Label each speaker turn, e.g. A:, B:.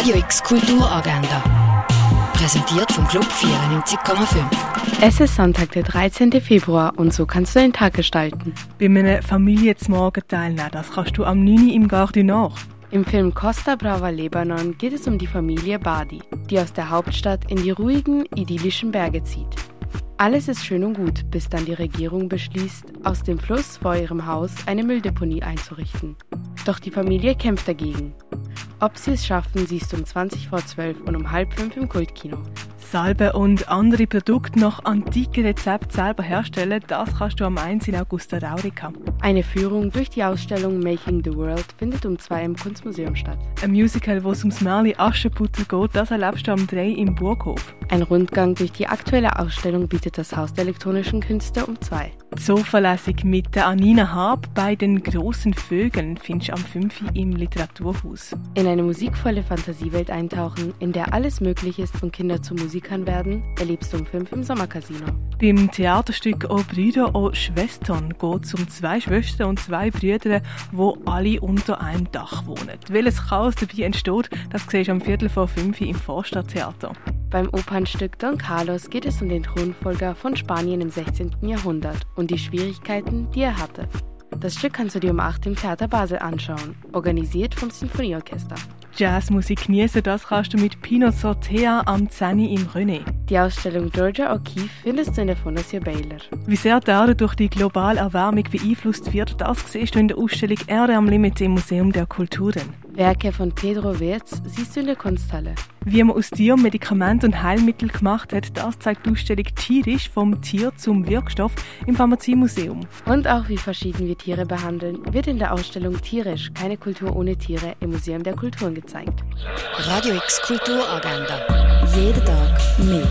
A: Radio X Kulturagenda. Präsentiert vom Club 94,5.
B: Es ist Sonntag, der 13. Februar und so kannst du den Tag gestalten.
C: Bei einem Familienzmorgen teilnehmen, das kannst du am 9. im Gare du Nord.
B: Im Film Costa Brava Lebanon geht es um die Familie Badi, die aus der Hauptstadt in die ruhigen, idyllischen Berge zieht. Alles ist schön und gut, bis dann die Regierung beschließt, aus dem Fluss vor ihrem Haus eine Mülldeponie einzurichten. Doch die Familie kämpft dagegen. Ob sie es schaffen, siehst du um 20 vor 12 und um halb fünf im Kultkino.
C: Salbe und andere Produkte nach antiken Rezepten selber herstellen, das kannst du am 1 in Augusta Raurica.
B: Eine Führung durch die Ausstellung Making the World findet um 2 im Kunstmuseum statt.
C: Ein Musical, wo es ums Märchen Aschenputtel geht, das erlebst du am 3 im Burghof.
B: Ein Rundgang durch die aktuelle Ausstellung bietet das Haus der elektronischen Künste um 2.
C: Sofalässig mit der Anina Haab bei den großen Vögeln findest du am 5 im Literaturhaus.
B: In eine musikvolle Fantasiewelt eintauchen, in der alles möglich ist und Kinder zu Musikern werden, erlebst du um 5 im Sommercasino.
C: Beim Theaterstück «O Brüder, o Schwestern» geht es um zwei Schwestern und zwei Brüder, wo alle unter einem Dach wohnen. Welches Chaos dabei entsteht, das siehst du am Viertel vor fünf im Vorstadttheater.
B: Beim Opernstück Don Carlos geht es um den Thronfolger von Spanien im 16. Jahrhundert und die Schwierigkeiten, die er hatte. Das Stück kannst du dir um 8 im Theater Basel anschauen, organisiert vom Sinfonieorchester.
C: Jazzmusik genießen, das kannst du mit Pino Sortea am 10 im René.
B: Die Ausstellung Georgia O'Keeffe findest du in der Fondation Baylor.
C: Wie sehr die Erde durch die globale Erwärmung beeinflusst wird, das siehst du in der Ausstellung Erde am Limit im Museum der Kulturen.
B: Werke von Pedro Wirz siehst du in der Kunsthalle.
C: Wie man aus Tier Medikamente und Heilmittel gemacht hat, das zeigt die Ausstellung Tierisch vom Tier zum Wirkstoff im Pharmaziemuseum.
B: Und auch wie verschieden wir Tiere behandeln, wird in der Ausstellung Tierisch, keine Kultur ohne Tiere im Museum der Kulturen gezeigt.
A: Radio X Kulturagenda. Jeden Tag mehr.